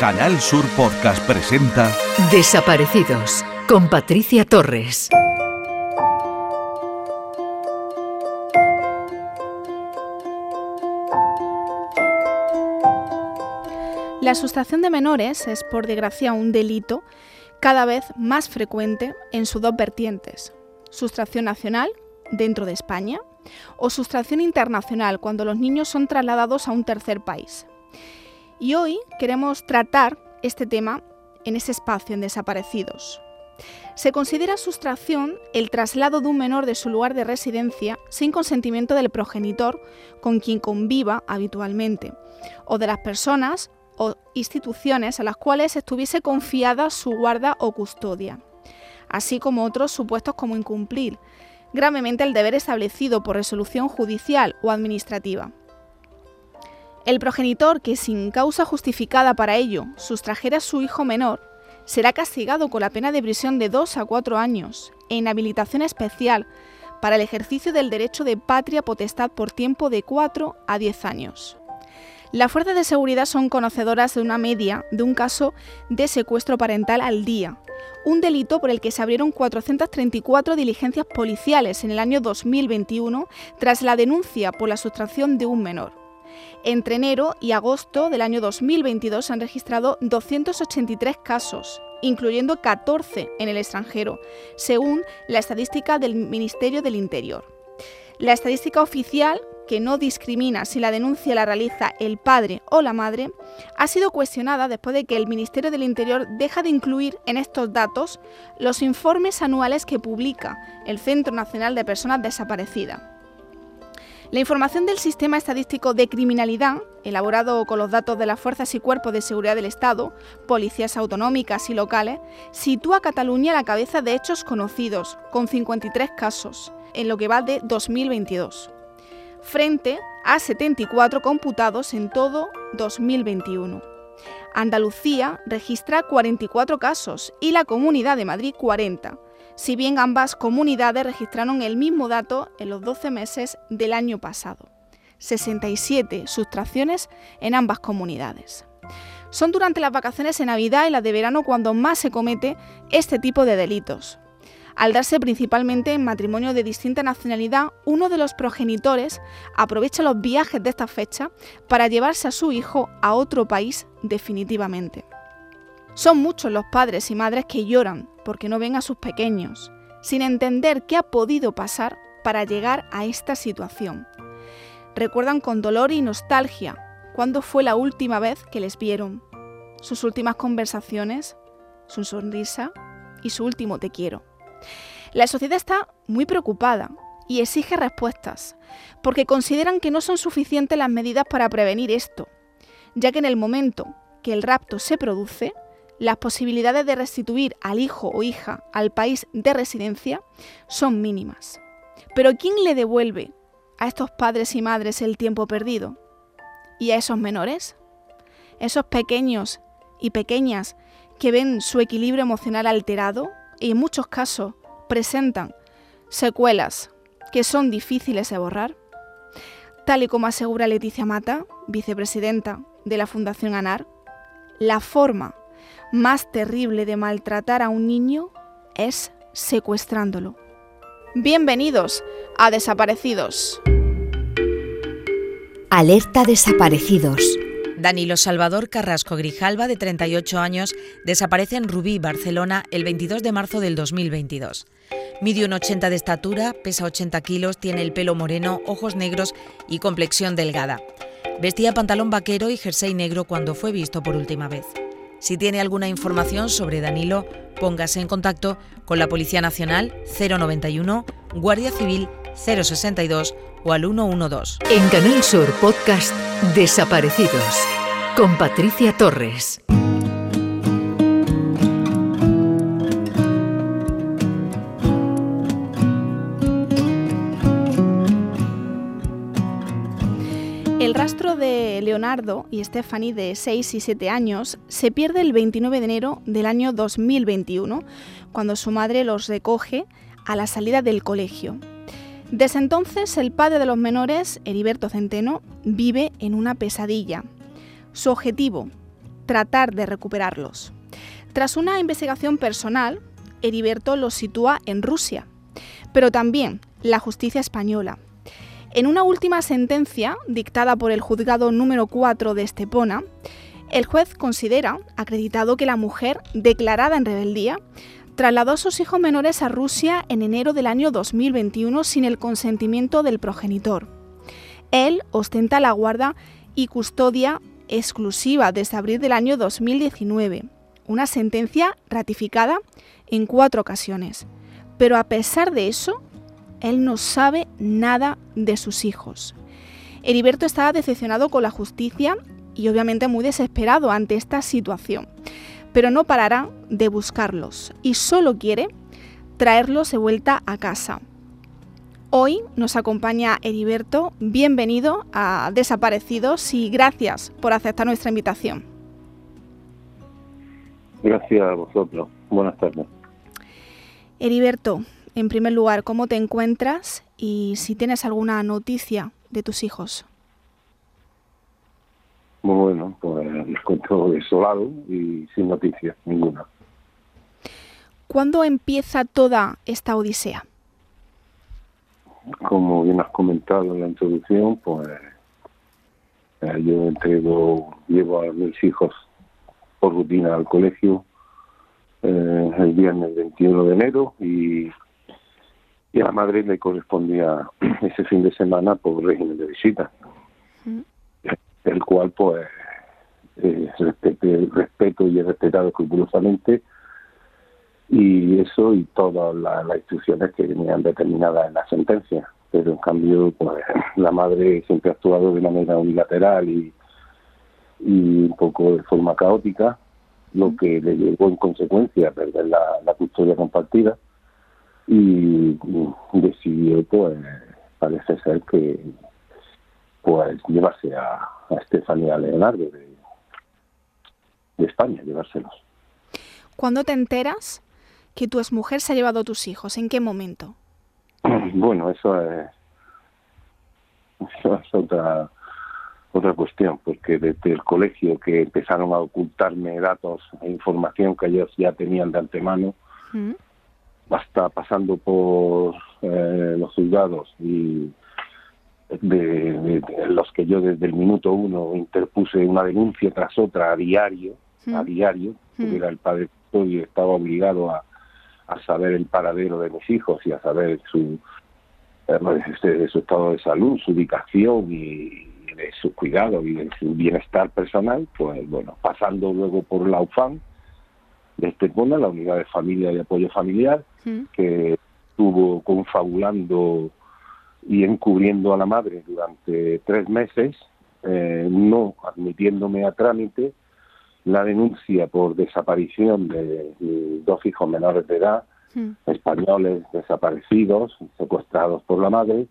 Canal Sur Podcast presenta Desaparecidos con Patricia Torres. La sustracción de menores es, por desgracia, un delito cada vez más frecuente en sus dos vertientes. Sustracción nacional, dentro de España, o sustracción internacional, cuando los niños son trasladados a un tercer país. Y hoy queremos tratar este tema en ese espacio en desaparecidos. Se considera sustracción el traslado de un menor de su lugar de residencia sin consentimiento del progenitor con quien conviva habitualmente, o de las personas o instituciones a las cuales estuviese confiada su guarda o custodia, así como otros supuestos como incumplir gravemente el deber establecido por resolución judicial o administrativa. El progenitor que sin causa justificada para ello sustrajera a su hijo menor será castigado con la pena de prisión de 2 a 4 años e inhabilitación especial para el ejercicio del derecho de patria potestad por tiempo de 4 a 10 años. Las fuerzas de seguridad son conocedoras de una media de un caso de secuestro parental al día, un delito por el que se abrieron 434 diligencias policiales en el año 2021 tras la denuncia por la sustracción de un menor. Entre enero y agosto del año 2022 se han registrado 283 casos, incluyendo 14 en el extranjero, según la estadística del Ministerio del Interior. La estadística oficial que no discrimina si la denuncia la realiza el padre o la madre, ha sido cuestionada después de que el Ministerio del Interior deja de incluir en estos datos los informes anuales que publica el Centro Nacional de Personas Desaparecidas. La información del Sistema Estadístico de Criminalidad, elaborado con los datos de las fuerzas y cuerpos de seguridad del Estado, policías autonómicas y locales, sitúa a Cataluña a la cabeza de hechos conocidos, con 53 casos, en lo que va de 2022 frente a 74 computados en todo 2021. Andalucía registra 44 casos y la Comunidad de Madrid 40, si bien ambas comunidades registraron el mismo dato en los 12 meses del año pasado. 67 sustracciones en ambas comunidades. Son durante las vacaciones de Navidad y las de verano cuando más se comete este tipo de delitos. Al darse principalmente en matrimonio de distinta nacionalidad, uno de los progenitores aprovecha los viajes de esta fecha para llevarse a su hijo a otro país definitivamente. Son muchos los padres y madres que lloran porque no ven a sus pequeños, sin entender qué ha podido pasar para llegar a esta situación. Recuerdan con dolor y nostalgia cuándo fue la última vez que les vieron, sus últimas conversaciones, su sonrisa y su último te quiero. La sociedad está muy preocupada y exige respuestas, porque consideran que no son suficientes las medidas para prevenir esto, ya que en el momento que el rapto se produce, las posibilidades de restituir al hijo o hija al país de residencia son mínimas. Pero ¿quién le devuelve a estos padres y madres el tiempo perdido? ¿Y a esos menores? Esos pequeños y pequeñas que ven su equilibrio emocional alterado y en muchos casos presentan secuelas que son difíciles de borrar, tal y como asegura Leticia Mata, vicepresidenta de la Fundación ANAR, la forma más terrible de maltratar a un niño es secuestrándolo. Bienvenidos a Desaparecidos. Alerta Desaparecidos. Danilo Salvador Carrasco Grijalva, de 38 años, desaparece en Rubí, Barcelona, el 22 de marzo del 2022. Mide un 80 de estatura, pesa 80 kilos, tiene el pelo moreno, ojos negros y complexión delgada. Vestía pantalón vaquero y jersey negro cuando fue visto por última vez. Si tiene alguna información sobre Danilo, póngase en contacto con la Policía Nacional 091, Guardia Civil 062 o al 112. En Canal Sur Podcast Desaparecidos con Patricia Torres. Leonardo y Stephanie de 6 y 7 años se pierde el 29 de enero del año 2021, cuando su madre los recoge a la salida del colegio. Desde entonces, el padre de los menores, Heriberto Centeno, vive en una pesadilla. Su objetivo, tratar de recuperarlos. Tras una investigación personal, Heriberto los sitúa en Rusia, pero también la justicia española. En una última sentencia, dictada por el juzgado número 4 de Estepona, el juez considera acreditado que la mujer, declarada en rebeldía, trasladó a sus hijos menores a Rusia en enero del año 2021 sin el consentimiento del progenitor. Él ostenta la guarda y custodia exclusiva desde abril del año 2019, una sentencia ratificada en cuatro ocasiones. Pero a pesar de eso, él no sabe nada de sus hijos. Heriberto estaba decepcionado con la justicia y obviamente muy desesperado ante esta situación, pero no parará de buscarlos y solo quiere traerlos de vuelta a casa. Hoy nos acompaña Heriberto, bienvenido a Desaparecidos y gracias por aceptar nuestra invitación. Gracias a vosotros. Buenas tardes. Heriberto, en primer lugar, ¿cómo te encuentras y si tienes alguna noticia de tus hijos? Bueno, pues me encuentro desolado y sin noticias, ninguna. ¿Cuándo empieza toda esta odisea? Como bien has comentado en la introducción, pues eh, yo entrego, llevo a mis hijos por rutina al colegio eh, el viernes 21 de enero y, y a la madre le correspondía ese fin de semana por régimen de visita, el cual pues eh, respeto y he respetado escrupulosamente y eso y todas las instrucciones que venían determinadas en la sentencia. Pero en cambio, pues la madre siempre ha actuado de manera unilateral y, y un poco de forma caótica, lo que le llevó en consecuencia a perder la, custodia compartida y decidió, pues, parece ser que pues llevarse a, a Estefanía Leonardo de, de España, llevárselos. ¿Cuándo te enteras que tu exmujer se ha llevado a tus hijos? ¿En qué momento? Bueno, eso es, eso es otra otra cuestión, porque desde el colegio que empezaron a ocultarme datos e información que ellos ya tenían de antemano, mm. Hasta pasando por eh, los juzgados y de, los que yo desde el minuto uno interpuse una denuncia tras otra a diario, a diario, era el padre y estaba obligado a, a saber el paradero de mis hijos y a saber su, eh, su estado de salud, su ubicación y, de su cuidado y de su bienestar personal, pues bueno, pasando luego por la UFAM de Estepona, la Unidad de Familia y Apoyo Familiar, que estuvo confabulando y encubriendo a la madre durante tres meses, eh, no admitiéndome a trámite la denuncia por desaparición de, dos hijos menores de edad, españoles desaparecidos, secuestrados por la madre,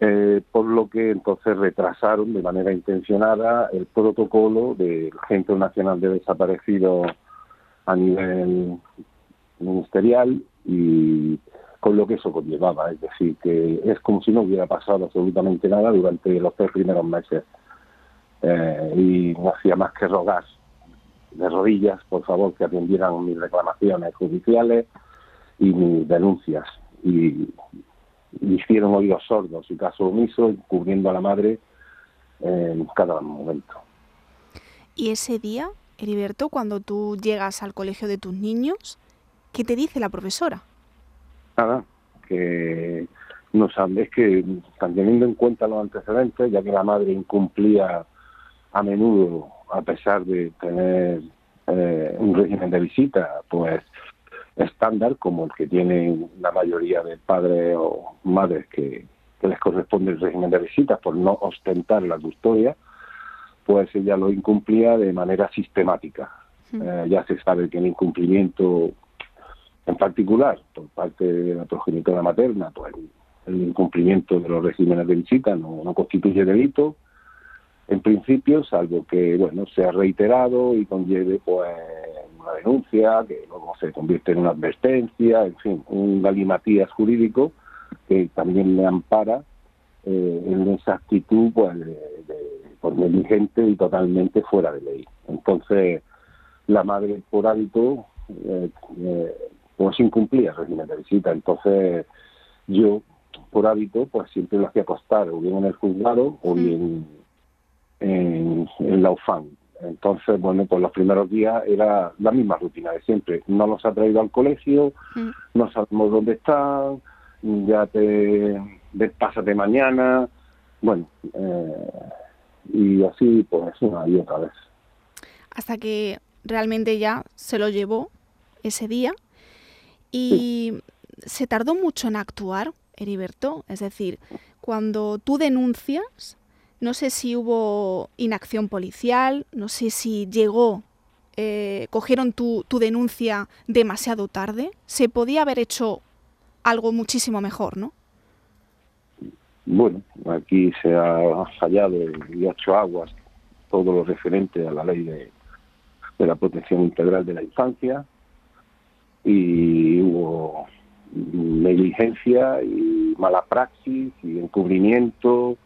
eh, por lo que entonces retrasaron de manera intencionada el protocolo del Centro Nacional de Desaparecidos a nivel ministerial y con lo que eso conllevaba, es decir, que es como si no hubiera pasado absolutamente nada durante los tres primeros meses eh, y no hacía más que rogar de rodillas, por favor, que atendieran mis reclamaciones judiciales y mis denuncias. Y, hicieron oídos sordos y caso omiso, cubriendo a la madre en cada momento. Y ese día, Heriberto, cuando tú llegas al colegio de tus niños, ¿qué te dice la profesora? Nada, que no sabes que teniendo en cuenta los antecedentes, ya que la madre incumplía a menudo, a pesar de tener eh, un régimen de visita, pues estándar como el que tienen la mayoría de padres o madres que, les corresponde el régimen de visitas por no ostentar la custodia, pues ella lo incumplía de manera sistemática. Eh, ya se sabe que el incumplimiento en particular por parte de la progenitora materna, pues el, incumplimiento de los regímenes de visita no, no constituye delito, en principio, salvo que bueno sea reiterado y conlleve pues una denuncia, que luego se convierte en una advertencia, en fin, un galimatías jurídico que también le ampara eh, en esa actitud pues, de, por negligente y totalmente fuera de ley. Entonces, la madre por hábito eh, eh, pues incumplía el régimen de visita. Entonces, yo por hábito pues siempre lo hacía acostar o bien en el juzgado o bien en, la UFAN. Entonces, bueno, pues los primeros días era la misma rutina de siempre. No los ha traído al colegio, no sabemos dónde están, ya te, pásate mañana, bueno, eh, y así pues una y otra vez. Hasta que realmente ya se lo llevó ese día y se tardó mucho en actuar, Heriberto. Es decir, cuando tú denuncias, no sé si hubo inacción policial, no sé si llegó, eh, cogieron tu, tu denuncia demasiado tarde. Se podía haber hecho algo muchísimo mejor, ¿no? Bueno, aquí se ha fallado y ha hecho aguas todo lo referente a la ley de, de la protección integral de la infancia y hubo negligencia y mala praxis y encubrimiento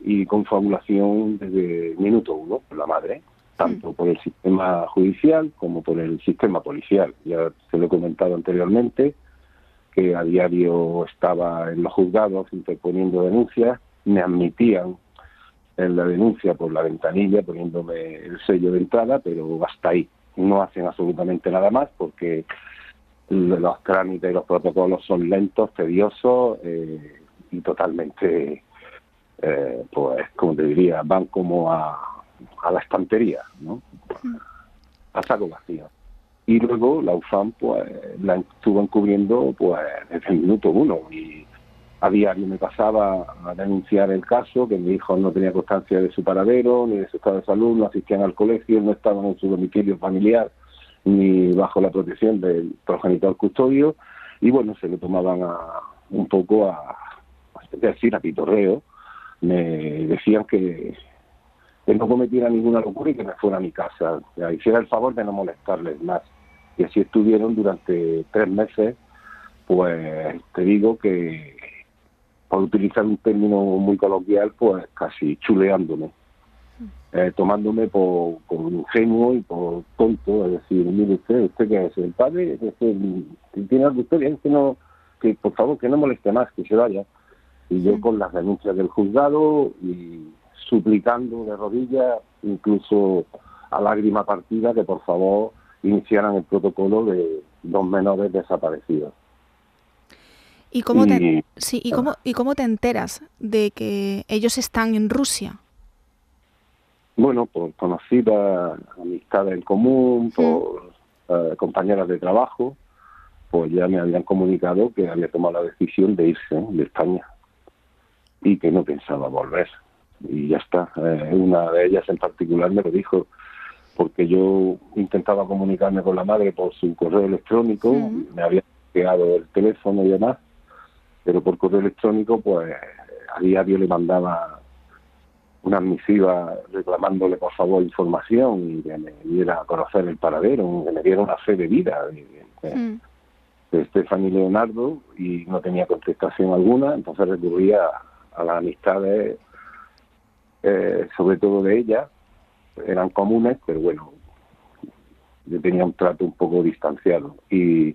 y confabulación desde minuto uno por la madre, tanto mm. por el sistema judicial como por el sistema policial. Ya se lo he comentado anteriormente, que a diario estaba en los juzgados interponiendo denuncias, me admitían en la denuncia por la ventanilla poniéndome el sello de entrada, pero hasta ahí. No hacen absolutamente nada más porque los trámites y los protocolos son lentos, tediosos eh, y totalmente, eh, pues, como te diría, van como a, a la estantería, ¿no? A saco vacío. Y luego la UFAM, pues, la estuvo encubriendo, pues, desde el minuto uno. Y a diario me pasaba a denunciar el caso, que mi hijo no tenía constancia de su paradero, ni de su estado de salud, no asistían al colegio, no estaban en su domicilio familiar, ni bajo la protección del progenitor custodio, y bueno, se le tomaban a, un poco a, a decir, a pitorreo, me decían que, que no cometiera ninguna locura y que me fuera a mi casa, que hiciera el favor de no molestarles más. Y así estuvieron durante tres meses, pues te digo que por utilizar un término muy coloquial, pues casi chuleándome, eh, tomándome por, ingenuo y por tonto, es decir, mire usted, usted que es el padre, si tiene algo usted, que no, que por favor que no moleste más, que se vaya. Y yo con las denuncias del juzgado y suplicando de rodillas, incluso a lágrima partida, que por favor iniciaran el protocolo de dos menores desaparecidos. ¿Y cómo, te, sí, ¿y, cómo, ¿Y cómo te enteras de que ellos están en Rusia? Bueno, por conocidas, amistades en común, por eh, compañeras de trabajo, pues ya me habían comunicado que había tomado la decisión de irse de España y que no pensaba volver. Y ya está. Eh, una de ellas en particular me lo dijo, porque yo intentaba comunicarme con la madre por su correo electrónico, me había quedado el teléfono y demás, pero por correo electrónico, pues a diario le mandaba una misiva reclamándole por favor información y que me diera a conocer el paradero, que me diera una fe de vida de, mm. Stephanie Leonardo y no tenía contestación alguna, entonces recurría a, las amistades, eh, sobre todo de ella, eran comunes, pero bueno, yo tenía un trato un poco distanciado. Y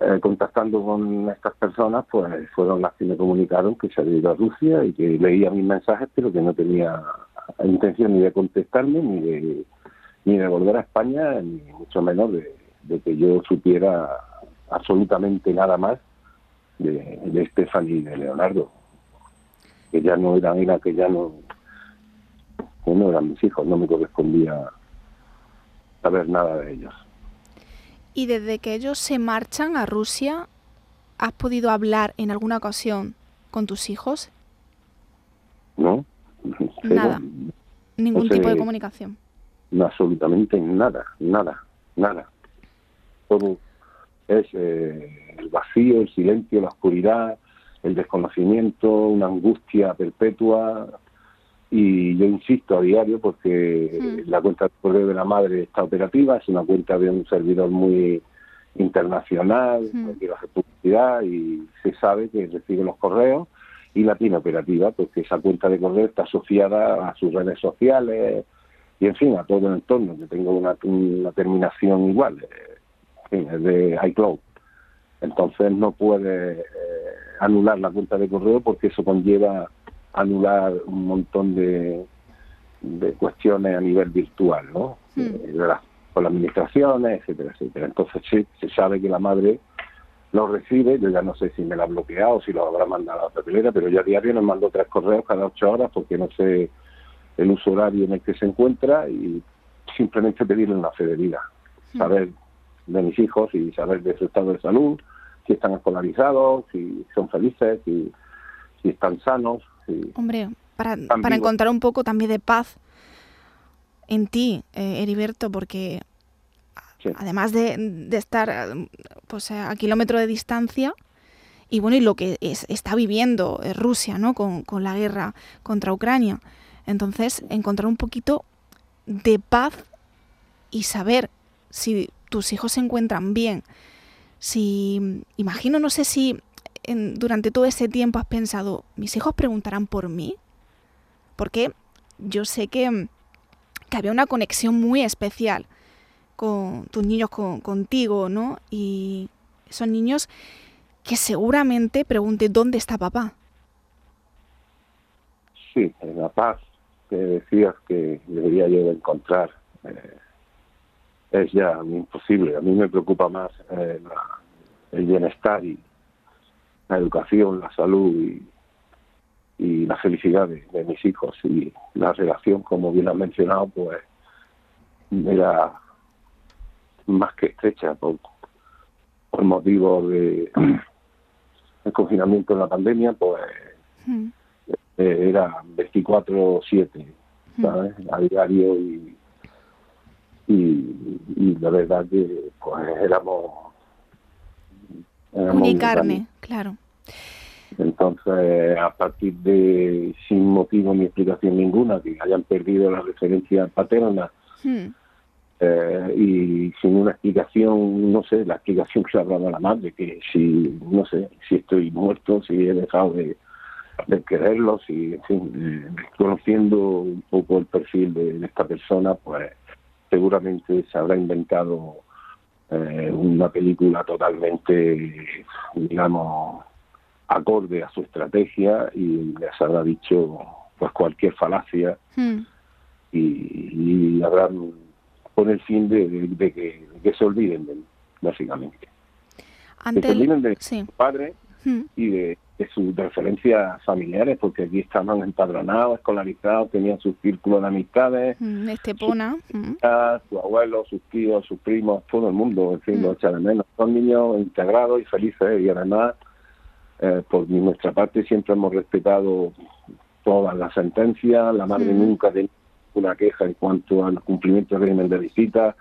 eh, contactando con estas personas, pues fueron las que me comunicaron que se había ido a Rusia y que leía mis mensajes, pero que no tenía intención ni de contestarme, ni de, ni de volver a España, ni mucho menos de, que yo supiera absolutamente nada más de, de Stephanie y de Leonardo, que ya no eran, era que ya no, que no eran mis hijos, no me correspondía saber nada de ellos. Y desde que ellos se marchan a Rusia, ¿has podido hablar en alguna ocasión con tus hijos? No. Nada. Ningún tipo de comunicación. No, absolutamente nada, nada, nada. Todo es eh, el vacío, el silencio, la oscuridad, el desconocimiento, una angustia perpetua, y yo insisto a diario porque la cuenta de correo de la madre está operativa, es una cuenta de un servidor muy internacional, quiero hacer publicidad y se sabe que recibe los correos y la tiene operativa porque esa cuenta de correo está asociada a sus redes sociales y en fin, a todo el entorno, que tengo una, terminación igual, eh, de iCloud. Entonces no puede eh, anular la cuenta de correo porque eso conlleva anular un montón de, de cuestiones a nivel virtual, ¿no? Hmm. Eh, con las administraciones, etcétera, etcétera. Entonces sí, se sabe que la madre lo recibe, yo ya no sé si me la ha bloqueado, si lo habrá mandado a la papelera, pero ya a diario nos mando tres correos cada ocho horas porque no sé el uso horario en el que se encuentra y simplemente pedirle una fe de vida, hmm. saber de mis hijos y saber de su estado de salud, si están escolarizados, si son felices, si, si están sanos. Hombre, para, para encontrar un poco también de paz en ti, eh, Heriberto, porque además de, estar pues, a kilómetro de distancia, y bueno, y lo que está viviendo eh, Rusia, ¿no? Con, la guerra contra Ucrania. Entonces, encontrar un poquito de paz y saber si tus hijos se encuentran bien. Si, imagino, no sé si durante todo ese tiempo has pensado, mis hijos preguntarán por mí. Porque yo sé que, que había una conexión muy especial con tus niños contigo, ¿no? Y son niños que seguramente pregunten dónde está papá. Sí, en la paz que decías que debería yo encontrar eh, es ya imposible. A mí me preocupa más eh, el bienestar y la educación, la salud y, la felicidad de, de, mis hijos y la relación, como bien has mencionado, pues era más que estrecha por, por motivo de el confinamiento en la pandemia, pues hmm. eh, era 24-7, hmm. ¿sabes? A diario y, y, la verdad que pues éramos... éramos claro. Entonces, a partir de, sin motivo ni explicación ninguna, que hayan perdido la referencia paterna, hmm. Eh, y sin una explicación, no sé, la explicación que se ha dado a la madre, que si, no sé, si estoy muerto, si he dejado de, de quererlo, si, en fin, eh, conociendo un poco el perfil de, esta persona, pues seguramente se habrá inventado eh, una película totalmente, digamos, acorde a su estrategia y les habrá dicho pues cualquier falacia hmm. y, y habrán con el fin de, que, se olviden de básicamente. que se olviden de su padre y de, sus referencias familiares, porque aquí estaban empadronados, escolarizados, tenían sus círculos de amistades. Mm, Estepona. Hmm. Sus, abuelos, sus tíos, sus primos, todo el mundo, en fin, lo echa de menos. Son niños integrados y felices y además, eh, por nuestra parte, siempre hemos respetado todas las sentencias. La madre nunca tenía una queja en cuanto al cumplimiento del régimen de visita.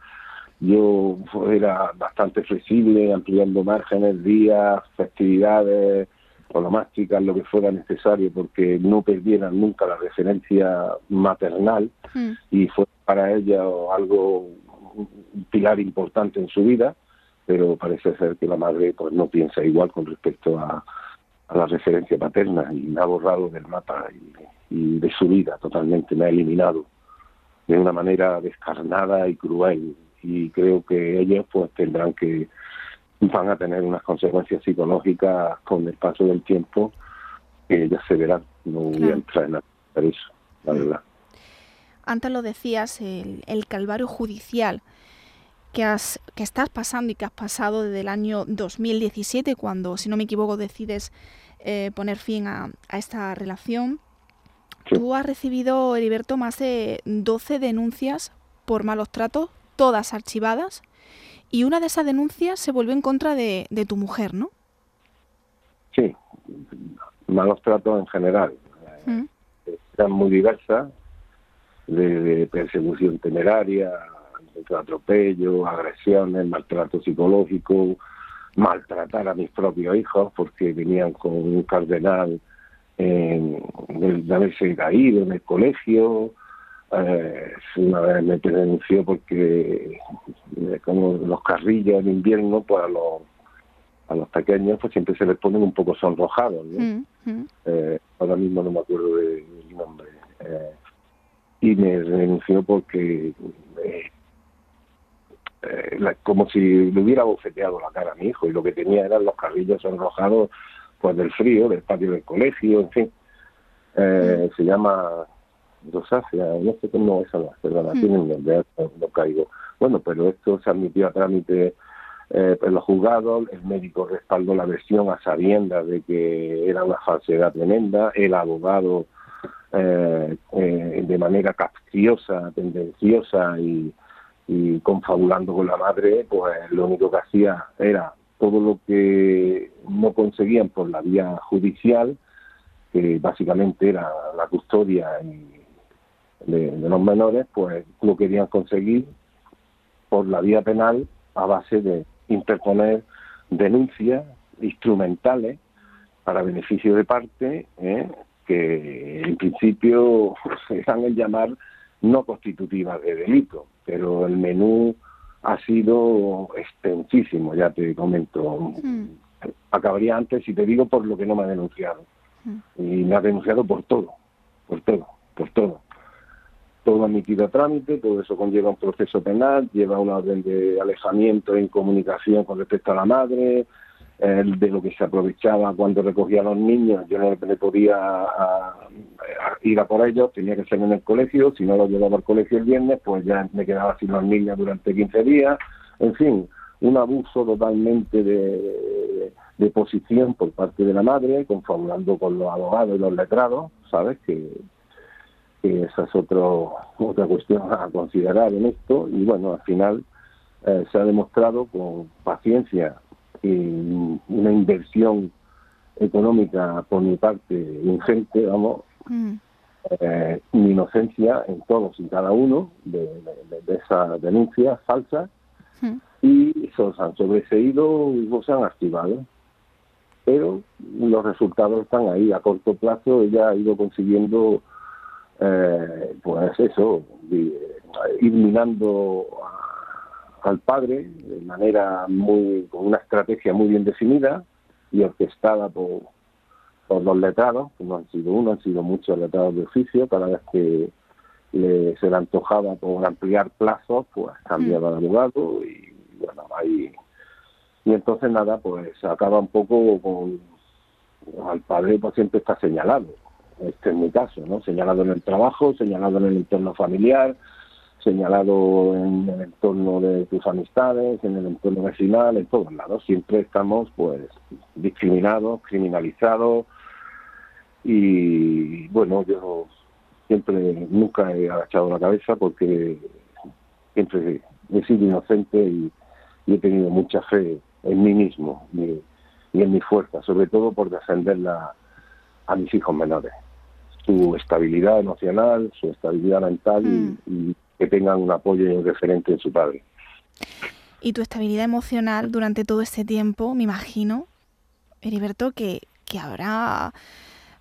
Yo era bastante flexible, ampliando márgenes, días, festividades, onomásticas, lo que fuera necesario, porque no perdieran nunca la referencia maternal hmm. y fue para ella algo, un pilar importante en su vida, pero parece ser que la madre pues no piensa igual con respecto a, a la referencia paterna y me ha borrado del mapa y, y de su vida totalmente, me ha eliminado de una manera descarnada y cruel y creo que ellos pues tendrán que van a tener unas consecuencias psicológicas con el paso del tiempo que ya se verán. No voy a entrar en eso la verdad. Antes lo decías el, el calvario judicial que, has, que estás pasando y que has pasado desde el año 2017 cuando si no me equivoco decides eh, poner fin a, a esta relación. Tú has recibido, Heriberto, más de 12 denuncias por malos tratos, todas archivadas, y una de esas denuncias se volvió en contra de, tu mujer, ¿no? Sí, malos tratos en general. Mm. Eran muy diversas, de, persecución temeraria, atropello, agresiones, maltrato psicológico, maltratar a mis propios hijos porque venían con un cardenal de haberse caído en el colegio. Eh, una vez me denunció porque eh, como los carrillos en invierno pues a los a los pequeños pues siempre se les ponen un poco sonrojados mm, mm. Eh, ahora mismo no me acuerdo del nombre y me denunció porque eh, eh, como si le hubiera bofeteado la cara a mi hijo y lo que tenía eran los carrillos enrojados pues del frío, del patio del colegio, en fin. Eh, se llama rosácea, no sé cómo es, no, perdona, mm. tienen nombre, no, caigo. Bueno, pero esto se admitió a trámite eh, en los juzgados, el médico respaldó la versión a sabiendas de que era una falsedad tremenda, el abogado eh, eh, de manera capciosa, tendenciosa y, y confabulando con la madre, pues lo único que hacía era todo lo que no conseguían por la vía judicial, que básicamente era la custodia de, los menores, pues lo querían conseguir por la vía penal a base de interponer denuncias instrumentales para beneficio de parte, ¿eh? que en principio se dan en llamar no constitutivas de delito, pero el menú ha sido extensísimo, ya te comento. Mm. Acabaría antes, si te digo, por lo que no me ha denunciado. Mm. Y me ha denunciado por todo, por todo, por todo. Todo admitido a trámite, todo eso conlleva un proceso penal, lleva una orden de alejamiento en comunicación con respecto a la madre, de lo que se aprovechaba cuando recogía a los niños, yo no le podía ir a por ellos, tenía que ser en el colegio, si no lo llevaba al colegio el viernes, pues ya me quedaba sin los niños durante 15 días, en fin, un abuso totalmente de, posición por parte de la madre, confabulando con los abogados y los letrados, ¿sabes? Que, esa es otro, otra cuestión a considerar en esto, y bueno, al final eh, se ha demostrado con paciencia una inversión económica por mi parte ingente, vamos, mm. eh, mi inocencia en todos y cada uno de, esas denuncias falsas mm. y se han sobreseído y se han activado. Pero los resultados están ahí. A corto plazo ella ha ido consiguiendo, eh, pues eso, ir minando al padre de manera muy con una estrategia muy bien definida y orquestada por, por los letrados, que no han sido uno, han sido muchos letrados de oficio, cada vez que le, se le antojaba por ampliar plazos, pues cambiaba de abogado y bueno, ahí y entonces nada, pues acaba un poco con al padre pues siempre está señalado, este es mi caso, ¿no? Señalado en el trabajo, señalado en el entorno familiar, señalado en el entorno de tus amistades, en el entorno vecinal, en todos lados. Siempre estamos pues discriminados, criminalizados y bueno, yo siempre nunca he agachado la cabeza porque siempre he sido inocente y, he tenido mucha fe en mí mismo y, en mi fuerza, sobre todo por defenderla a mis hijos menores su estabilidad emocional, su estabilidad mental y, mm que tengan un apoyo y un referente en su padre. Y tu estabilidad emocional durante todo este tiempo, me imagino, Heriberto, que, que habrá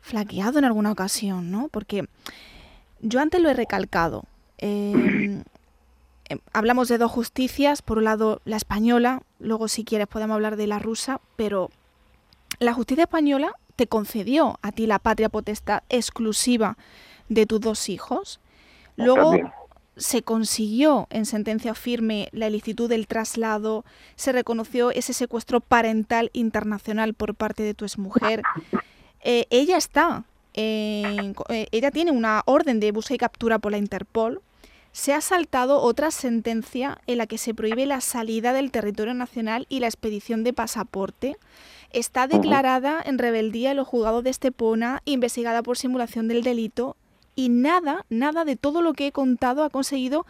flaqueado en alguna ocasión, ¿no? Porque yo antes lo he recalcado. Em, hablamos de dos justicias, por un lado la española, luego si quieres podemos hablar de la rusa, pero la justicia española te concedió a ti la patria potestad exclusiva de tus dos hijos. Luego, se consiguió en sentencia firme la ilicitud del traslado, se reconoció ese secuestro parental internacional por parte de tu exmujer. Eh, ella está, eh, ella tiene una orden de búsqueda y captura por la Interpol. Se ha saltado otra sentencia en la que se prohíbe la salida del territorio nacional y la expedición de pasaporte. Está declarada en rebeldía en los juzgados de Estepona, investigada por simulación del delito y nada, nada de todo lo que he contado ha conseguido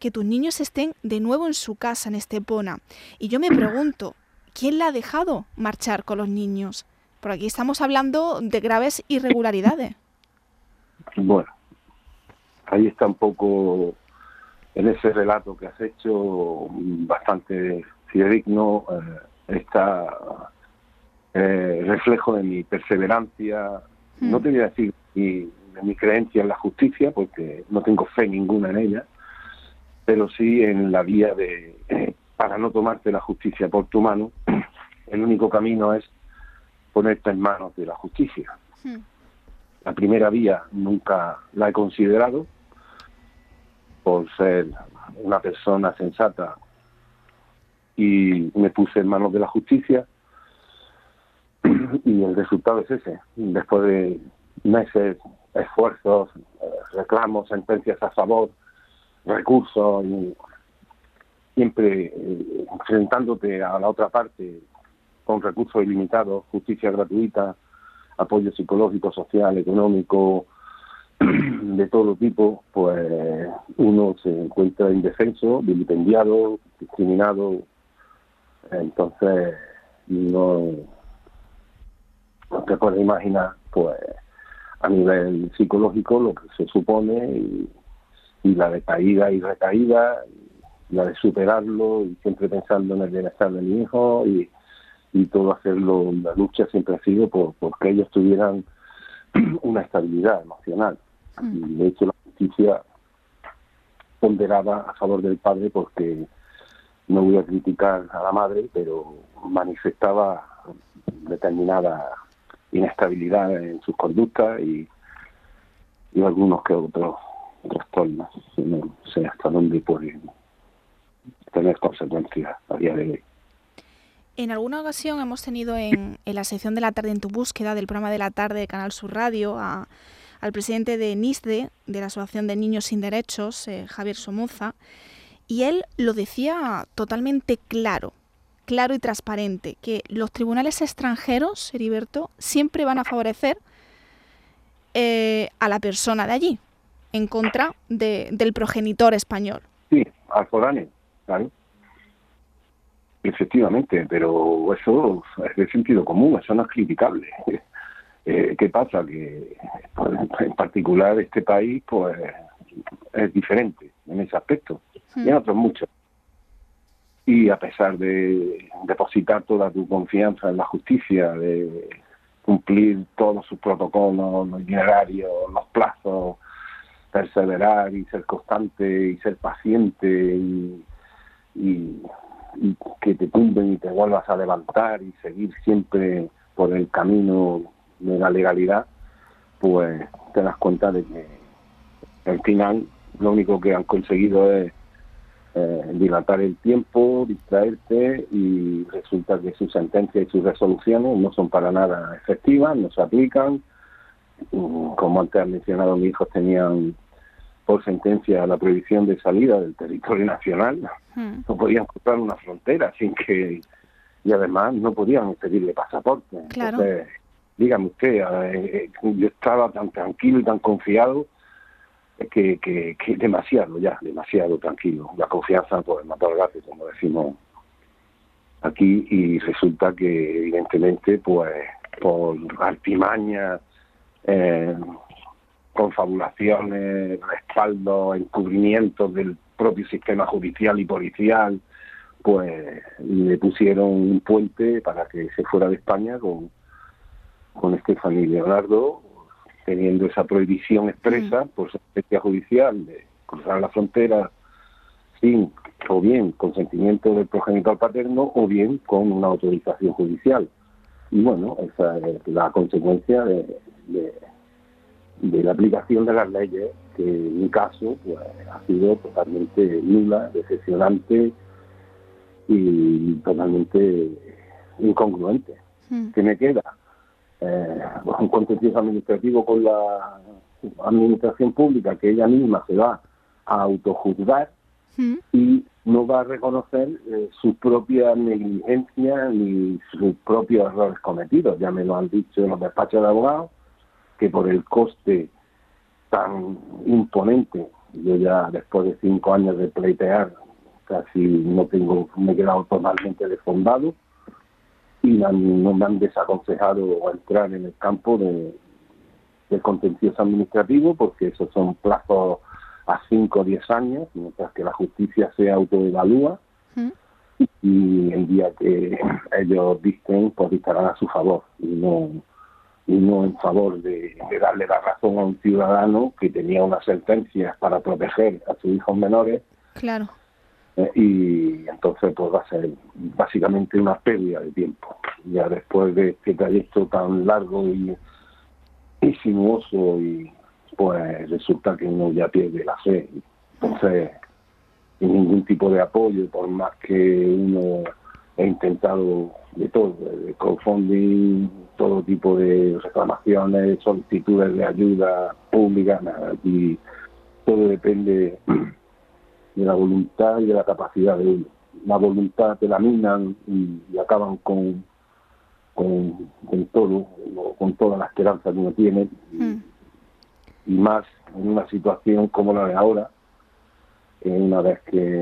que tus niños estén de nuevo en su casa en Estepona. Y yo me pregunto, ¿quién la ha dejado marchar con los niños? Por aquí estamos hablando de graves irregularidades. Bueno, ahí está un poco en ese relato que has hecho bastante fidedigno, eh, está eh, reflejo de mi perseverancia, no hmm. te voy a decir y mi creencia en la justicia, porque no tengo fe ninguna en ella, pero sí en la vía de, eh, para no tomarte la justicia por tu mano, el único camino es ponerte en manos de la justicia. Hmm. La primera vía nunca la he considerado, por ser una persona sensata y me puse en manos de la justicia y el resultado es ese. Después de meses, esfuerzos, reclamos, sentencias a favor, recursos y siempre eh, enfrentándote a la otra parte con recursos ilimitados, justicia gratuita, apoyo psicológico, social, económico, de todo tipo, pues uno se encuentra indefenso, vilipendiado, discriminado. Entonces, no te puedes imaginar, pues, a nivel psicológico lo que se supone y, y la de caída y recaída, y la de superarlo y siempre pensando en el bienestar de mi hijo y, y todo hacerlo, la lucha siempre ha sido por, que ellos tuvieran una estabilidad emocional. Y de hecho la justicia ponderaba a favor del padre porque no voy a criticar a la madre, pero manifestaba determinada inestabilidad en sus conductas y, y algunos que otros trastornos. No sé hasta dónde pueden tener consecuencias a día de hoy. En alguna ocasión hemos tenido en, la sección de la tarde en tu búsqueda del programa de la tarde de Canal Sur Radio al presidente de NISDE, de la Asociación de Niños Sin Derechos, eh, Javier Somoza, y él lo decía totalmente claro, claro y transparente, que los tribunales extranjeros, Heriberto, siempre van a favorecer eh, a la persona de allí, en contra del progenitor español. Sí, al foráneo, claro. Efectivamente, pero eso es de sentido común, eso no es criticable. Eh, ¿Qué pasa? Que pues, en particular este país pues es diferente en ese aspecto y en hmm. otros muchos. Y a pesar de depositar toda tu confianza en la justicia, de cumplir todos sus protocolos, los itinerarios, los plazos, perseverar y ser constante y ser paciente y, que te tumben y te vuelvas a levantar y seguir siempre por el camino de la legalidad, pues te das cuenta de que al final lo único que han conseguido es eh, dilatar el tiempo, distraerte y resulta que sus sentencias y sus resoluciones no son para nada efectivas, no se aplican. Como antes has mencionado, mis hijos tenían por sentencia la prohibición de salida del territorio nacional. Hmm. No podían cruzar una frontera sin que... Y además no podían pedirle pasaporte. Entonces, dígame usted, eh, yo estaba tan tranquilo y tan confiado que, que, demasiado ya, demasiado tranquilo. La confianza pues matar al gato, como decimos aquí, y resulta que evidentemente pues por artimaña eh, confabulaciones, respaldo, encubrimientos del propio sistema judicial y policial, pues le pusieron un puente para que se fuera de España con, con Estefanía Leonardo, teniendo esa prohibición expresa mm. por sentencia judicial de cruzar la frontera sin o bien consentimiento del progenitor paterno o bien con una autorización judicial. Y bueno, esa es la consecuencia de de la aplicación de las leyes, que en mi caso pues, ha sido totalmente nula, decepcionante y totalmente incongruente. Hmm. ¿Qué me queda? Eh, un contencioso administrativo con la administración pública que ella misma se va a autojuzgar hmm. y no va a reconocer eh, su propia negligencia ni sus propios errores cometidos. Ya me lo han dicho en los despachos de abogados que por el coste tan imponente, yo ya después de cinco años de pleitear casi no tengo, me he quedado totalmente desfondado y no me han desaconsejado entrar en el campo de, del contencioso administrativo porque esos son plazos a cinco o diez años, mientras que la justicia se autoevalúa y el día que ellos dicten, pues dictarán a su favor y no y no en favor de, darle la razón a un ciudadano que tenía unas sentencias para proteger a sus hijos menores. Claro. Y entonces pues va a ser básicamente una pérdida de tiempo. Ya después de este trayecto tan largo y, y sinuoso y pues resulta que uno ya pierde la fe Entonces, sin ningún tipo de apoyo, por más que uno ha intentado de todo, de crowdfunding, todo tipo de reclamaciones, solicitudes de ayuda pública, nada, y todo depende de la voluntad y de la capacidad de uno. La voluntad te la minan y, acaban con, con, todo, con toda la esperanza que uno tiene, mm. y más en una situación como la de ahora, una vez que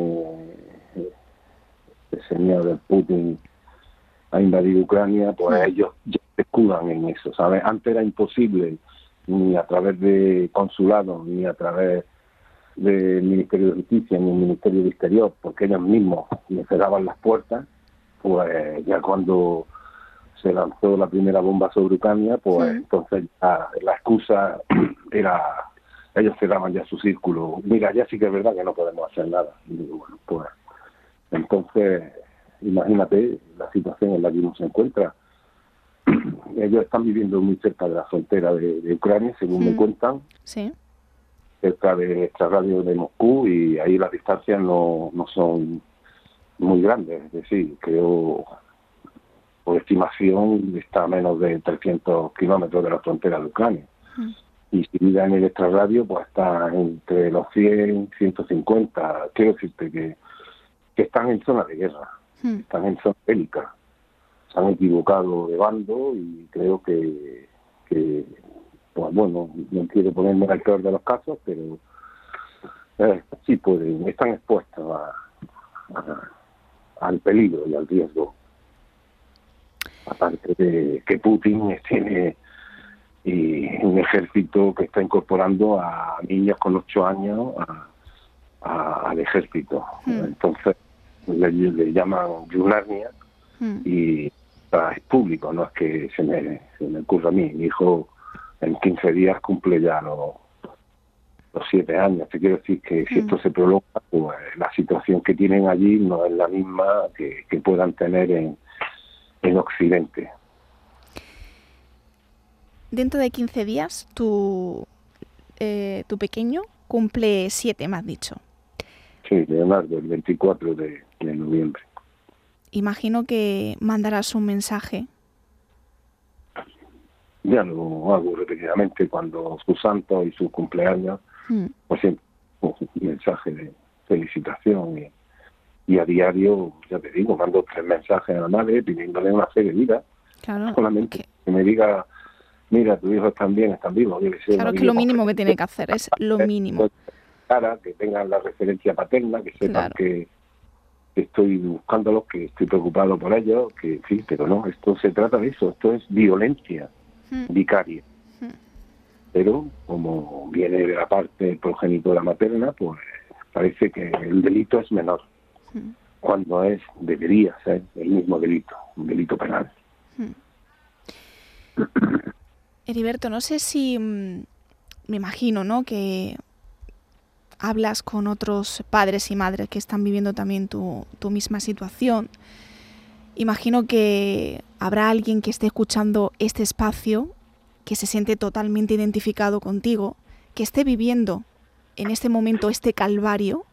el señor de Putin ha invadido Ucrania, pues ellos ya se escudan en eso, ¿sabes? Antes era imposible, ni a través de consulados, ni a través del Ministerio de Justicia, ni el Ministerio de Exterior, porque ellos mismos le cerraban las puertas, pues ya cuando se lanzó la primera bomba sobre Ucrania, pues entonces la, la excusa era ellos cerraban ya su círculo. Mira, ya sí que es verdad que no podemos hacer nada. Y digo, bueno, pues entonces, imagínate la situación en la que uno se encuentra. Ellos están viviendo muy cerca de la frontera de, Ucrania, según me cuentan. Sí. Cerca de nuestra radio de Moscú y ahí las distancias no, no son muy grandes. Es decir, creo, por estimación, está a menos de 300 kilómetros de la frontera de Ucrania. Y si vive en el extrarradio, pues está entre los 100 150. Quiero decirte que que están en zona de guerra, hmm. están en zona bélica. Se han equivocado de bando y creo que, pues bueno, no quiero ponerme al peor de los casos, pero eh, sí pueden, están expuestos al peligro y al riesgo. Aparte de que Putin tiene y un ejército que está incorporando a niños con ocho años al ejército. Hmm. Entonces, le, llaman Yunarnia hmm. y es público, no es que se me, se me ocurra a mí. Mi hijo en 15 días cumple ya los, los siete años. Te quiero decir que si hmm. esto se prolonga, pues la situación que tienen allí no es la misma que, puedan tener en, en Occidente. Dentro de 15 días, tu, eh, tu pequeño cumple siete, me has dicho. Sí, Leonardo, el 24 de, noviembre. Imagino que mandarás un mensaje. Ya lo hago repetidamente cuando su santo y su cumpleaños, mm. pues siempre un mensaje de felicitación y, a diario, ya te digo, mando tres mensajes a la madre pidiéndole una fe de vida. Claro. Solamente que... me diga, mira, tus hijos están bien, están vivos. claro que lo mínimo que tiene que hacer es lo mínimo que tengan la referencia paterna, que sepan que estoy buscándolos, que estoy preocupado por ellos, que sí, pero no, esto se trata de eso, esto es violencia hmm. Vicaria. Pero como viene de la parte progenitora materna, pues parece que el delito es menor, cuando es debería ser el mismo delito, un delito penal. Heriberto, no sé si mm, me imagino, ¿no? Que hablas con otros padres y madres que están viviendo también tu, misma situación, imagino que habrá alguien que esté escuchando este espacio, que se siente totalmente identificado contigo, que esté viviendo en este momento este calvario,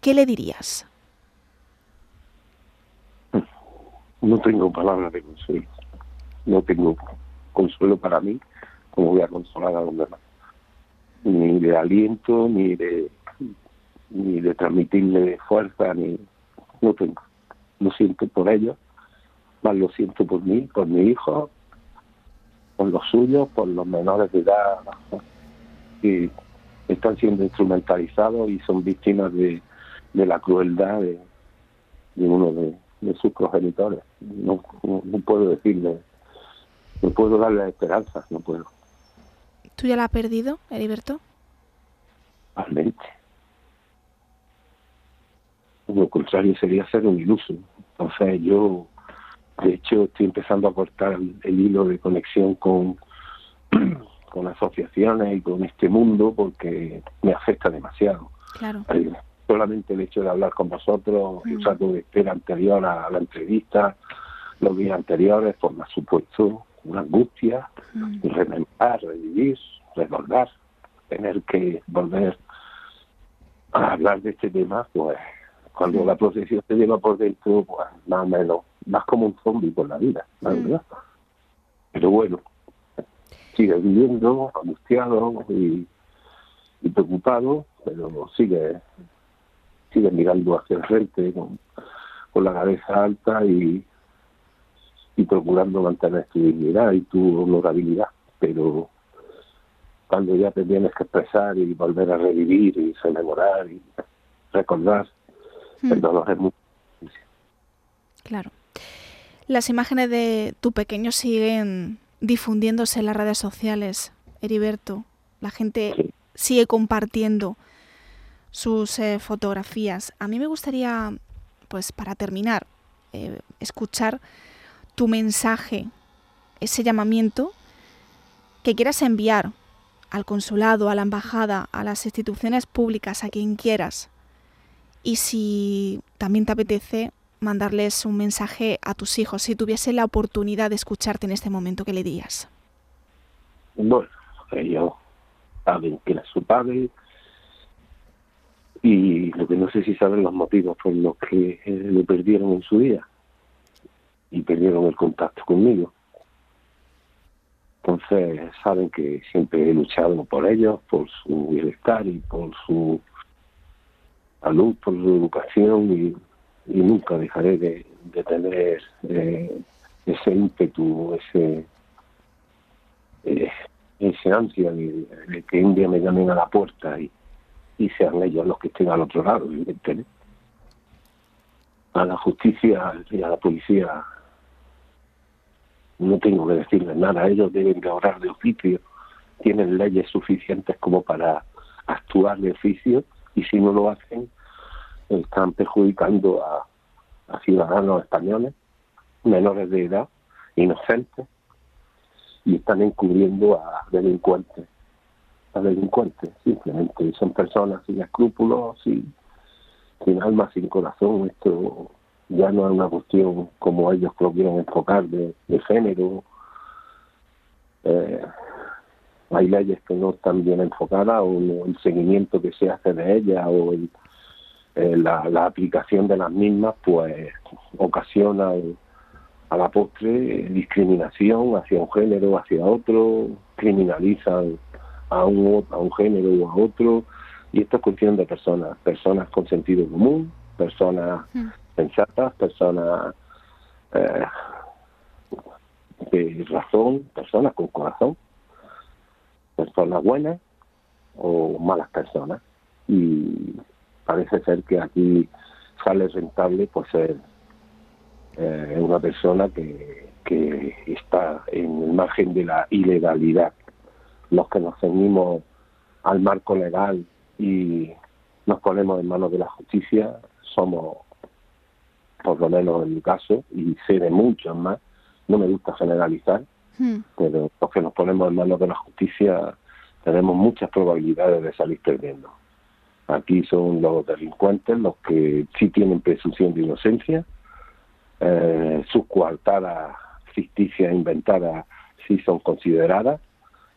¿qué le dirías? No tengo palabras de consuelo. No tengo consuelo para mí, como voy a consolar a los demás ni de aliento, ni de ni de transmitirle fuerza, ni no tengo. Lo siento por ellos, más lo siento por mí, por mi hijo, por los suyos, por los menores de edad que están siendo instrumentalizados y son víctimas de, de la crueldad de, uno de, sus progenitores. No, no, puedo decirle, no puedo darle esperanza, no puedo. ¿Tú ya la has perdido, Heriberto? Totalmente. Lo contrario sería ser un iluso. Entonces yo, de hecho, estoy empezando a cortar el, hilo de conexión con, con asociaciones y con este mundo porque me afecta demasiado. Claro. Solamente el hecho de hablar con vosotros, el mm. rato de espera anterior a la entrevista, los días anteriores, por pues supuesto, una angustia, mm. remembrar, revivir, recordar, tener que volver hablar de este tema, pues cuando la procesión te lleva por dentro, pues más o menos, más como un zombie por la vida, la verdad. Pero bueno, sigue viviendo, angustiado y, preocupado, pero sigue sigue mirando hacia el frente con, con la cabeza alta y, y procurando mantener tu dignidad y tu honorabilidad. Pero cuando ya te tienes que expresar y volver a revivir y celebrar y recordar, hmm. el dolor es muy Claro. Las imágenes de tu pequeño siguen difundiéndose en las redes sociales, Heriberto. La gente sigue compartiendo sus eh, fotografías. A mí me gustaría, pues para terminar, eh, escuchar tu mensaje, ese llamamiento que quieras enviar al consulado, a la embajada, a las instituciones públicas, a quien quieras. Y si también te apetece mandarles un mensaje a tus hijos, si tuviese la oportunidad de escucharte en este momento, ¿qué le dirías? Bueno, ellos saben que era su padre y lo que no sé si saben los motivos por los que lo perdieron en su día y perdieron el contacto conmigo. Entonces saben que siempre he luchado por ellos, por su bienestar y por su salud, por su educación y, nunca dejaré de, tener eh, ese ímpetu, ese, eh, ese ansia de, que un día me llamen a la puerta y, y sean ellos los que estén al otro lado, evidentemente. A la justicia y a la policía no tengo que decirles nada, ellos deben de obrar de oficio, tienen leyes suficientes como para actuar de oficio y si no lo hacen están perjudicando a, ciudadanos españoles, menores de edad, inocentes, y están encubriendo a delincuentes, a delincuentes, simplemente son personas sin escrúpulos y sin alma, sin corazón, esto ya no es una cuestión como ellos lo quieren enfocar de, género. Eh, hay leyes que no están bien enfocadas o el seguimiento que se hace de ellas o eh, la, aplicación de las mismas pues ocasiona a la postre discriminación hacia un género, hacia otro, criminalizan a un, a un género o a otro y esto es cuestión de personas, personas con sentido común, personas mm sensatas, personas eh, de razón, personas con corazón, personas buenas o malas personas. Y parece ser que aquí sale rentable pues ser eh, una persona que, que está en el margen de la ilegalidad. Los que nos ceñimos al marco legal y nos ponemos en manos de la justicia somos por lo menos en mi caso, y sé de muchos más, no me gusta generalizar, hmm. pero los que nos ponemos en manos de la justicia tenemos muchas probabilidades de salir perdiendo. Aquí son los delincuentes los que sí tienen presunción de inocencia, eh, sus coartadas ficticias inventadas sí son consideradas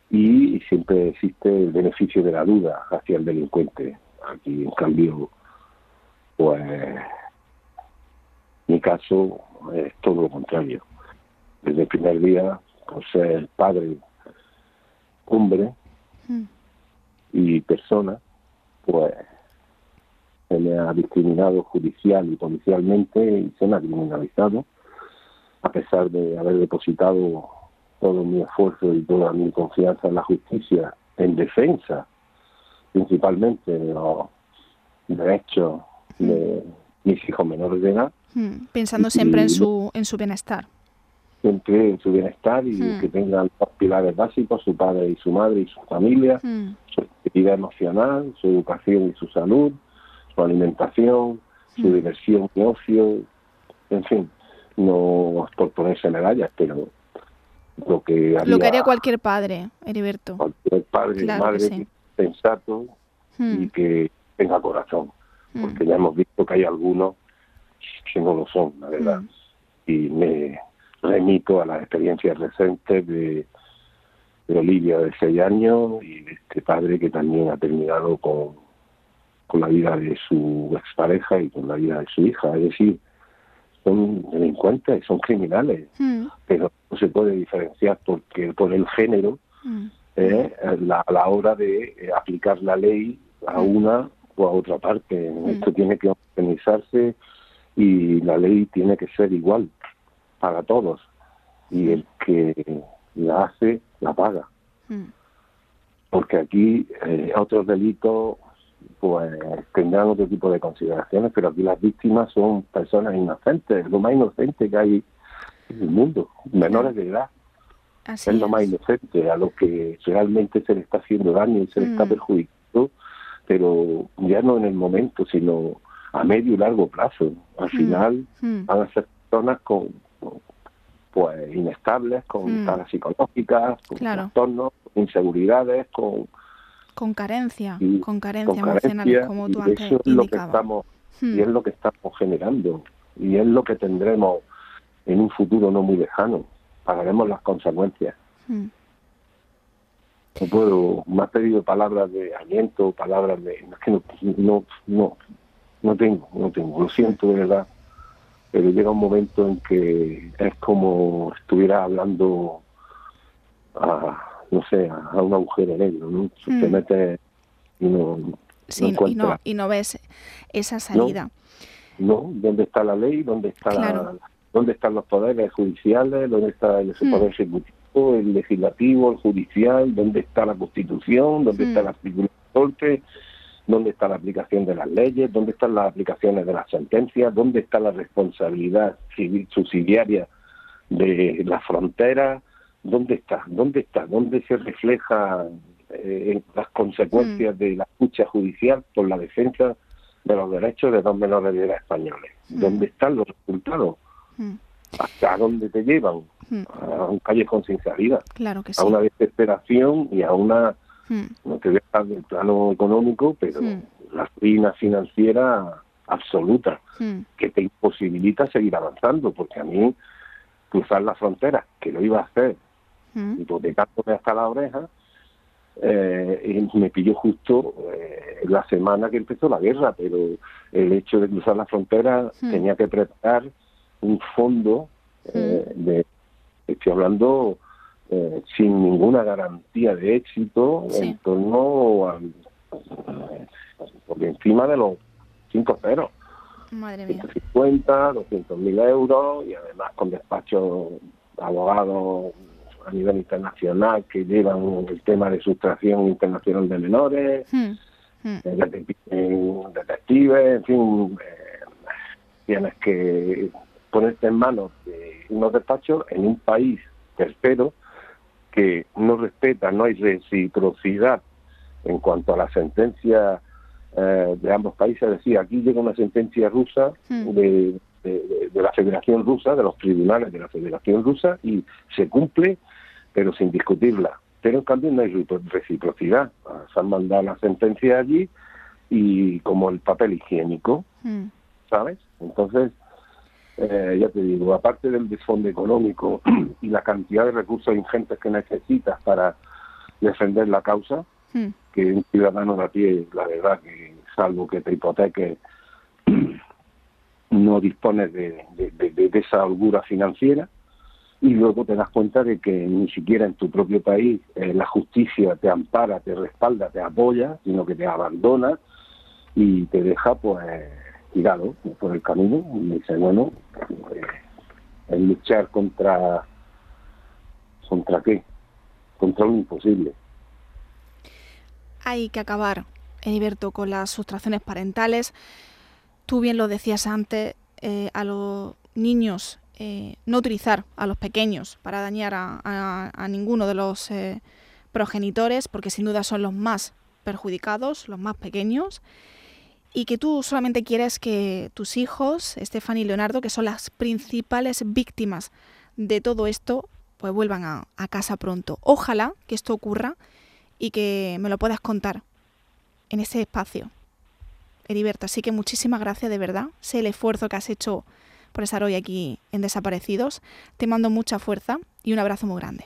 y siempre existe el beneficio de la duda hacia el delincuente. Aquí, en cambio, pues mi caso es todo lo contrario. Desde el primer día, por ser padre, hombre hmm. y persona, pues se me ha discriminado judicial y policialmente y se me ha criminalizado, a pesar de haber depositado todo mi esfuerzo y toda mi confianza en la justicia en defensa principalmente de los derechos de mis hijos menores de edad. Hmm, pensando siempre en su, en su bienestar. Siempre en su bienestar y hmm. que tengan dos pilares básicos, su padre y su madre y su familia, hmm. su vida emocional, su educación y su salud, su alimentación, su diversión y ocio, en fin, no por ponerse medallas, pero lo que haría, lo que haría cualquier padre, Heriberto. Cualquier padre y madre sensato y que tenga corazón, porque ya hemos visto que hay algunos que no lo son, la verdad. Mm. Y me remito a las experiencias recientes de, Olivia de seis años y de este padre que también ha terminado con, con la vida de su expareja y con la vida de su hija. Es decir, son delincuentes, son criminales, mm. pero no se puede diferenciar porque por el género mm. eh, la, a la hora de eh, aplicar la ley a mm. una o a otra parte. Esto tiene que organizarse y la ley tiene que ser igual para todos y el que la hace la paga. Porque aquí eh, otros delitos pues tendrán otro tipo de consideraciones, pero aquí las víctimas son personas inocentes, lo más inocente que hay en el mundo, menores de edad. es, lo más inocente, a lo que realmente se le está haciendo daño y se le está mm. perjudicando, pero ya no en el momento, sino a medio y largo plazo. Al mm. final mm. van a ser personas con, pues inestables, con taras psicológicas, con trastornos, con inseguridades, con con carencia, con carencia emocional, como tú antes eso es lo que estamos Y hmm. es lo que estamos generando. Y es lo que tendremos en un futuro no muy lejano. Pagaremos las consecuencias. Hmm. No puedo, me has pedido palabras de aliento, palabras de... Es que no, no, no, no tengo, no tengo. Lo siento de verdad. Pero llega un momento en que es como estuviera hablando a no sé, a un agujero negro, ¿no? Te hmm. metes y no, y, no, ves esa salida. No, ¿dónde está la ley? ¿Dónde está dónde están los poderes judiciales? ¿Dónde está el hmm. poder ejecutivo, el legislativo, el judicial? ¿Dónde está la Constitución? ¿Dónde está hmm. la artículo ¿Dónde está la aplicación de las leyes? ¿Dónde están las aplicaciones de las sentencias? ¿Dónde está la responsabilidad civil subsidiaria de las fronteras? ¿dónde está? ¿Dónde está? ¿Dónde se refleja eh, las consecuencias mm. de la lucha judicial por la defensa de los derechos de dos menores de edad españoles? Mm. ¿Dónde están los resultados? Mm. ¿Hasta dónde te llevan? A un callejón sin salida. Claro que A una desesperación y a una, no te voy a del plano económico, pero la ruina financiera absoluta que te imposibilita seguir avanzando, porque a mí cruzar la frontera, que lo iba a hacer hipotecándome hasta la oreja, eh, me pilló justo eh, la semana que empezó la guerra, pero el hecho de cruzar la frontera tenía que preparar un fondo eh, de, estoy hablando eh, sin ninguna garantía de éxito en torno a, por encima de los cinco ceros. Madre mía. 150, 200 mil euros y además con despachos abogados a nivel internacional que llevan el tema de sustracción internacional de menores, hmm, hmm. Eh, detectives, en fin, eh, tienes que ponerte en manos de unos despachos en un país tercero que no respeta, no hay reciprocidad en cuanto a la sentencia eh, de ambos países. decía aquí llega una sentencia rusa hmm. de, de, la Federación Rusa, de los tribunales de la Federación Rusa, y se cumple pero sin discutirla. Pero en cambio no hay reciprocidad. Se han mandado la sentencia allí y como el papel higiénico, hmm. ¿sabes? Entonces, eh, ya te digo, aparte del desfondo económico y la cantidad de recursos ingentes que necesitas para defender la causa, hmm. que un ciudadano de a pie, la verdad que salvo que te hipoteque, no dispones de, de esa holgura financiera, y luego te das cuenta de que ni siquiera en tu propio país eh, la justicia te ampara, te respalda, te apoya, sino que te abandona y te deja pues tirado por el camino y dice, bueno, eh, el luchar contra contra qué? Contra lo imposible. Hay que acabar, Heriberto, con las sustracciones parentales. Tú bien lo decías antes, eh, a los niños eh, no utilizar a los pequeños para dañar a, ninguno de los progenitores, porque sin duda son los más perjudicados, los más pequeños, y que tú solamente quieres que tus hijos, Estefan y Leonardo, que son las principales víctimas de todo esto, pues vuelvan a, casa pronto. Ojalá que esto ocurra y que me lo puedas contar en ese espacio. Heriberto, así que muchísimas gracias de verdad. Sé el esfuerzo que has hecho por estar hoy aquí en Desaparecidos. Te mando mucha fuerza y un abrazo muy grande.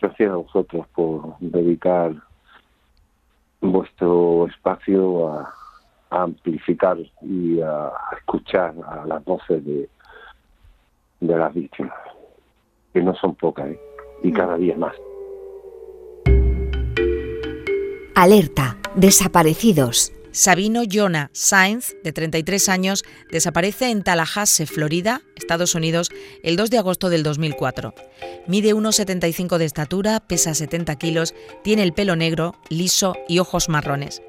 Gracias a vosotros por dedicar vuestro espacio a, amplificar y a escuchar a las voces de, de las víctimas, que no son pocas, ¿eh? y cada día más. Alerta, desaparecidos. Sabino Jonah Sainz, de 33 años, desaparece en Tallahassee, Florida, Estados Unidos, el 2 de agosto del 2004. Mide 1,75 de estatura, pesa 70 kilos, tiene el pelo negro, liso y ojos marrones.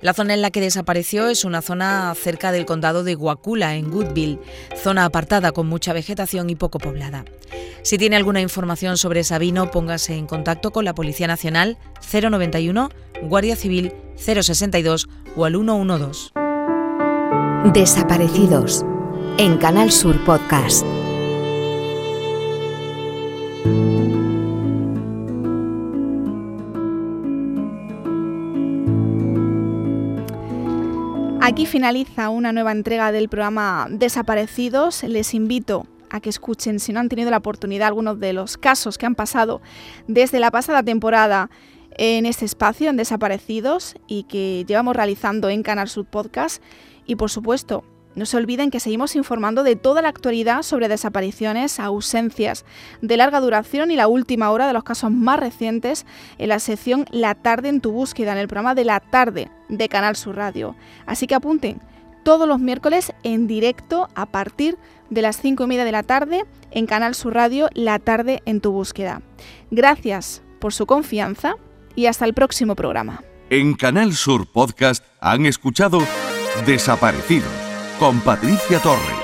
La zona en la que desapareció es una zona cerca del condado de Guacula, en Woodville, zona apartada con mucha vegetación y poco poblada. Si tiene alguna información sobre Sabino, póngase en contacto con la Policía Nacional 091, Guardia Civil 062 o al 112. Desaparecidos en Canal Sur Podcast. Aquí finaliza una nueva entrega del programa Desaparecidos. Les invito a que escuchen, si no han tenido la oportunidad, algunos de los casos que han pasado desde la pasada temporada en este espacio, en Desaparecidos, y que llevamos realizando en Canal Sud Podcast. Y por supuesto, no se olviden que seguimos informando de toda la actualidad sobre desapariciones, ausencias de larga duración y la última hora de los casos más recientes en la sección La tarde en tu búsqueda, en el programa de la tarde de Canal Sur Radio. Así que apunten, todos los miércoles en directo a partir de las 5 y media de la tarde en Canal Sur Radio, La tarde en tu búsqueda. Gracias por su confianza y hasta el próximo programa. En Canal Sur Podcast han escuchado Desaparecidos con Patricia Torres.